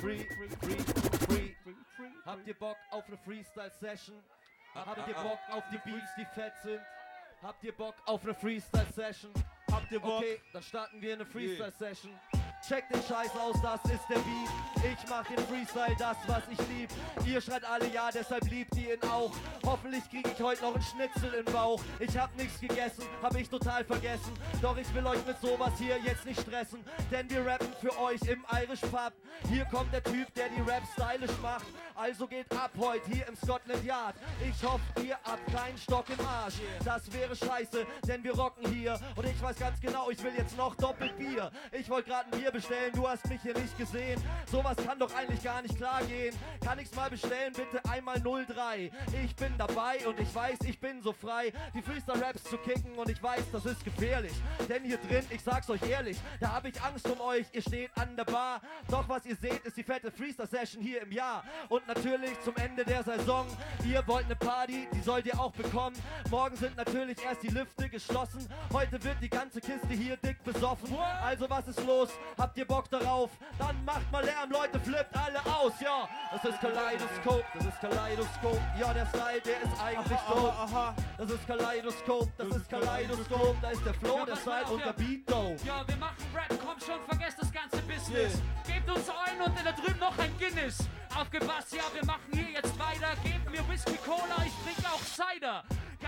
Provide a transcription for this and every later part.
Free, free, free. Habt ihr Bock auf eine Freestyle-Session? Habt ihr Bock auf die Beats, die fett sind? Habt ihr Bock auf eine Freestyle-Session? Habt ihr Bock? Okay, dann starten wir eine Freestyle-Session. Check den Scheiß aus, das ist der Beat. Ich mach den Freestyle, das was ich lieb. Ihr schreit alle ja, deshalb liebt ihr ihn auch. Hoffentlich krieg ich heute noch einen Schnitzel im Bauch. Ich hab nichts gegessen, hab ich total vergessen. Doch ich will euch mit sowas hier jetzt nicht stressen. Denn wir rappen für euch im Irish Pub. Hier kommt der Typ, der die Rap stylisch macht. Also geht ab heute hier im Scotland Yard. Ich hoffe, ihr habt keinen Stock im Arsch. Das wäre scheiße, denn wir rocken hier. Und ich weiß ganz genau, ich will jetzt noch doppelt Bier. Ich wollte gerade ein Bier bestellen, du hast mich hier nicht gesehen. Sowas kann doch eigentlich gar nicht klar gehen. Kann ich's mal bestellen, bitte einmal 03. Ich bin dabei und ich weiß, ich bin so frei, die Freestyle-Raps zu kicken und ich weiß, das ist gefährlich. Denn hier drin, ich sag's euch ehrlich, da hab ich Angst um euch, ihr steht an der Bar. Doch was ihr seht, ist die fette Freestyle-Session hier im Jahr. Und natürlich zum Ende der Saison, ihr wollt eine Party, die sollt ihr auch bekommen. Morgen sind natürlich erst die Lüfte geschlossen. Heute wird die ganze Kiste hier dick besoffen. Also was ist los? Habt ihr Bock darauf? Dann macht mal Lärm, Leute, flippt alle aus, ja. Das ist Kaleidoskop, das ist Kaleidoskop. Ja, der Style, der ist eigentlich dope. Das ist Kaleidoskop, das ist Kaleidoskop. Da ist der Flow, der Ja, mal Style und der Beat dope. Ja, wir machen Rap, komm schon, vergesst das ganze Business. Gebt uns ein und da drüben noch ein Guinness. Aufgepasst, ja, wir machen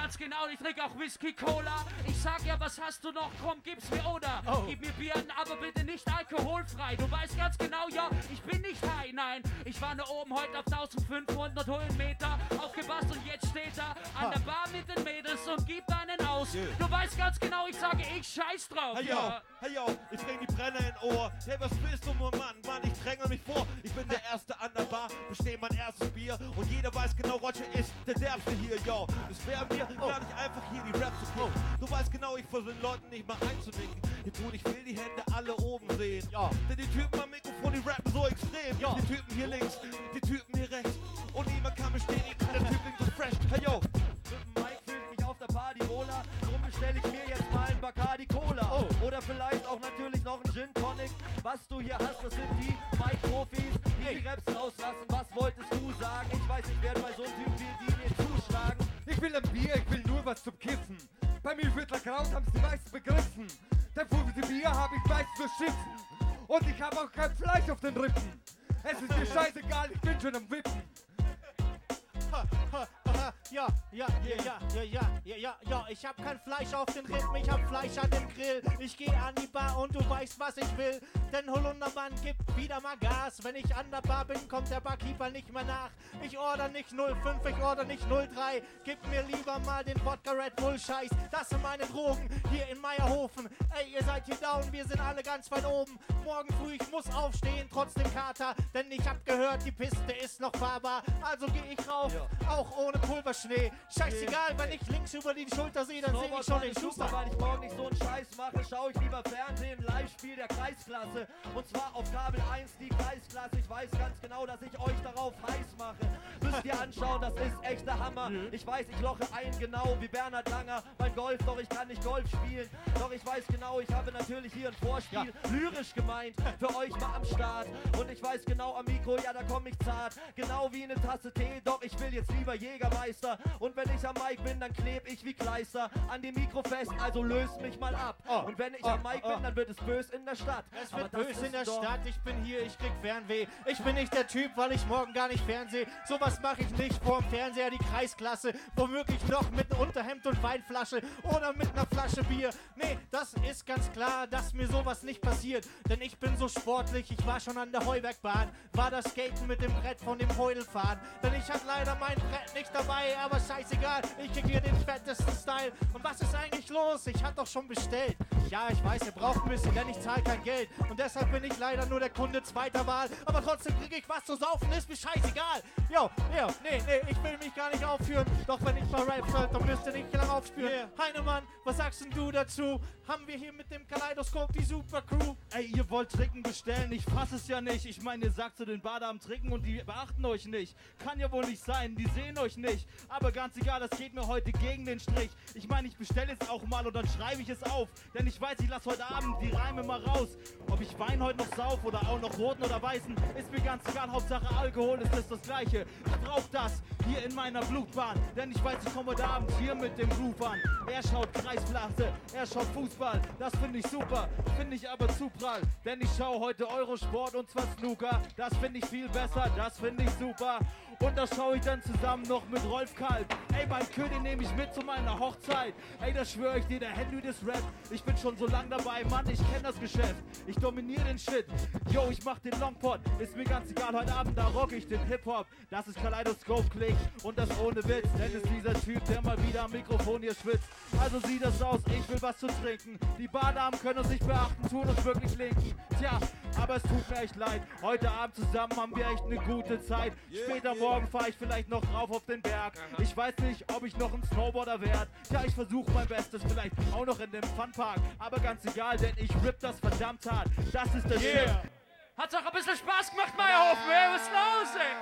Ganz genau, ich trinke auch Whisky Cola. Ich sag ja, was hast du noch? Komm, gib's mir oder. Gib mir Bieren, aber bitte nicht alkoholfrei. Du weißt ganz genau, ja, ich bin nicht high, nein. Ich war nur oben heute auf 1500 Höhenmeter. Aufgepasst und jetzt steht er an der Bar mit den Mädels und gibt einen aus. Du weißt ganz genau, ich sage, ich scheiß drauf. Hey yo, hey yo, ich bring die Brenner in Ohr. Hey, was willst du, mein Mann? Mann, ich drängel mich vor. Ich bin der Erste an der Bar, besteh mein erstes Bier. Und jeder weiß genau, Roger ist der Derbste hier, yo. Es wäre mir gar nicht einfach, hier die Rap zu kicken. Du weißt genau, ich versuche den Leuten nicht mal einzunicken. Hier tun, ich will die Hände alle oben sehen. Ja. Denn die Typen am Mikrofon, die rappen so extrem. Ja. Die Typen hier links, die Typen hier rechts. Und niemand kann bestätigen, der Typ klingt so fresh. Hey yo, Mit dem Mike fühle ich mich auf der Party wohler. Drum bestelle ich mir jetzt mal ein Bacardi Cola. Oder vielleicht auch natürlich noch ein Gin Tonic. Was du hier hast, das sind die Mike-Profis, die die Raps rauslassen. Was wolltest du sagen? Ich weiß, ich werde bei so einem Typ wie die mir zuschlagen. Ich will ein Bier, ich will nur was zum Kiffen. Bei mir wird Kraut, haben's die meisten begriffen. Der 15 Bier hab ich meist beschissen. Und ich hab auch kein Fleisch auf den Rippen. Es ist mir scheißegal, ich bin schon am Wippen. Ha, ha, ha, ja, ja, ja, ja, ja, ja, ja, ja, ja, ich hab kein Fleisch auf den Rippen, ich hab Fleisch an dem Grill. Ich geh an die Bar und du weißt, was ich will. Denn Holundermann gibt wieder mal Gas. Wenn ich an der Bar bin, kommt der Barkeeper nicht mehr nach. Ich order nicht 05, ich order nicht 03. Gib mir lieber mal den Wodka Red Bull Scheiß. Das sind meine Drogen hier in Meierhofen. Ey, ihr seid hier down, wir sind alle ganz weit oben. Morgen früh, ich muss aufstehen, trotz dem Kater. Denn ich hab gehört, die Piste ist noch fahrbar. Also geh ich rauf, auch ohne Pulverschnee. Scheißegal, wenn ich links über die Schulter sehe, dann sehe ich schon den super, Schuster. weil ich morgen nicht so einen Scheiß mache, schaue ich lieber Fernsehen, Live-Spiel der Kreisklasse. Und zwar auf Kabel 1 die Kreisklasse. Ich weiß ganz genau, dass ich euch darauf heiß mache. Müsst ihr anschauen, das ist echt der Hammer. Ich weiß, ich loche ein genau wie Bernhard Langer beim Golf, doch ich kann nicht Golf spielen. Doch ich weiß genau, ich habe natürlich hier ein Vorspiel. Lyrisch gemeint, für euch mal am Start. Und ich weiß genau am Mikro, ja, da komm ich zart. Genau wie eine Tasse Tee, doch ich will jetzt lieber Jägermeister. Und wenn ich am Mic bin, dann kleb ich wie Kleister an dem Mikro fest, also löst mich mal ab. Und wenn ich am Mic bin, dann wird es bös in der Stadt. Es wird böse in der Stadt, ich bin hier, ich krieg Fernweh. Ich bin nicht der Typ, weil ich morgen gar nicht fernsehe. Sowas mache ich nicht vorm Fernseher, die Kreisklasse. Womöglich noch mit einem Unterhemd und Weinflasche oder mit einer Flasche Bier. Nee, das ist ganz klar, dass mir sowas nicht passiert. Denn ich bin so sportlich, ich war schon an der Heubergbahn. War das Skaten mit dem Brett von dem Heudelfahren. Denn ich hatte leider mein Brett nicht dabei, aber scheißegal, ich krieg hier den fettesten Style. Und was ist eigentlich los? Ich hatte doch schon bestellt. Ja, ich weiß, ihr braucht ein bisschen, denn ich zahle kein Geld. Und deshalb bin ich leider nur der Kunde zweiter Wahl. Aber trotzdem krieg ich was zu saufen, ist mir scheißegal. Jo, jo, nee, nee, ich will mich gar nicht aufführen. Doch wenn ich mal Rap soll, dann müsst ihr nicht lang aufspüren. Heinemann, was sagst denn du dazu? Haben wir hier mit dem Kaleidoskop die Super Crew? Ey, ihr wollt Trinken bestellen, ich fass es ja nicht. Ich meine, ihr sagt zu den Bader am Trinken und die beachten euch nicht. Kann ja wohl nicht sein, die sehen euch nicht. Aber ganz egal, das geht mir heute gegen den Strich. Ich meine, ich bestelle es auch mal und dann schreibe ich es auf. Denn ich weiß, ich lasse heute Abend die Reime mal raus. Ob ich Wein heute noch sauf oder auch noch roten oder weißen, ist mir ganz egal. Hauptsache Alkohol ist das das Gleiche. Ich brauch das hier in meiner Blutbahn. Denn ich weiß, ich komme heute Abend hier mit dem Groove an. Er schaut Kreisklasse, er schaut Fußball. Das finde ich super, finde ich aber zu prall. Denn ich schaue heute Eurosport und zwar Snooker. Das finde ich viel besser, das finde ich super. Und das schaue ich dann zusammen noch mit Rolf Kalb. Ey, mein König nehme ich mit zu meiner Hochzeit. Ey, das schwöre ich dir, der Henry des Rap. Ich bin schon so lang dabei, Mann, ich kenne das Geschäft. Ich dominiere den Shit. Yo, ich mach den Longpot. Ist mir ganz egal, heute Abend, da rock ich den Hip-Hop. Das ist Kaleidoskop Klick und das ohne Witz. Denn ist dieser Typ, der mal wieder am Mikrofon hier schwitzt. Also sieht das aus, ich will was zu trinken. Die Bardamen können uns nicht beachten, tun uns wirklich linken. Tja, aber es tut mir echt leid. Heute Abend zusammen haben wir echt eine gute Zeit. Später morgen fahre ich vielleicht noch rauf auf den Berg. Ich weiß nicht, ob ich noch ein Snowboarder werd. Ja, ich versuche mein Bestes, vielleicht auch noch in dem Funpark. Aber ganz egal, denn ich rip das verdammt hart. Das ist der Shit. Hat's auch ein bisschen Spaß gemacht, Meierhofen. Ey, was ist los, ey?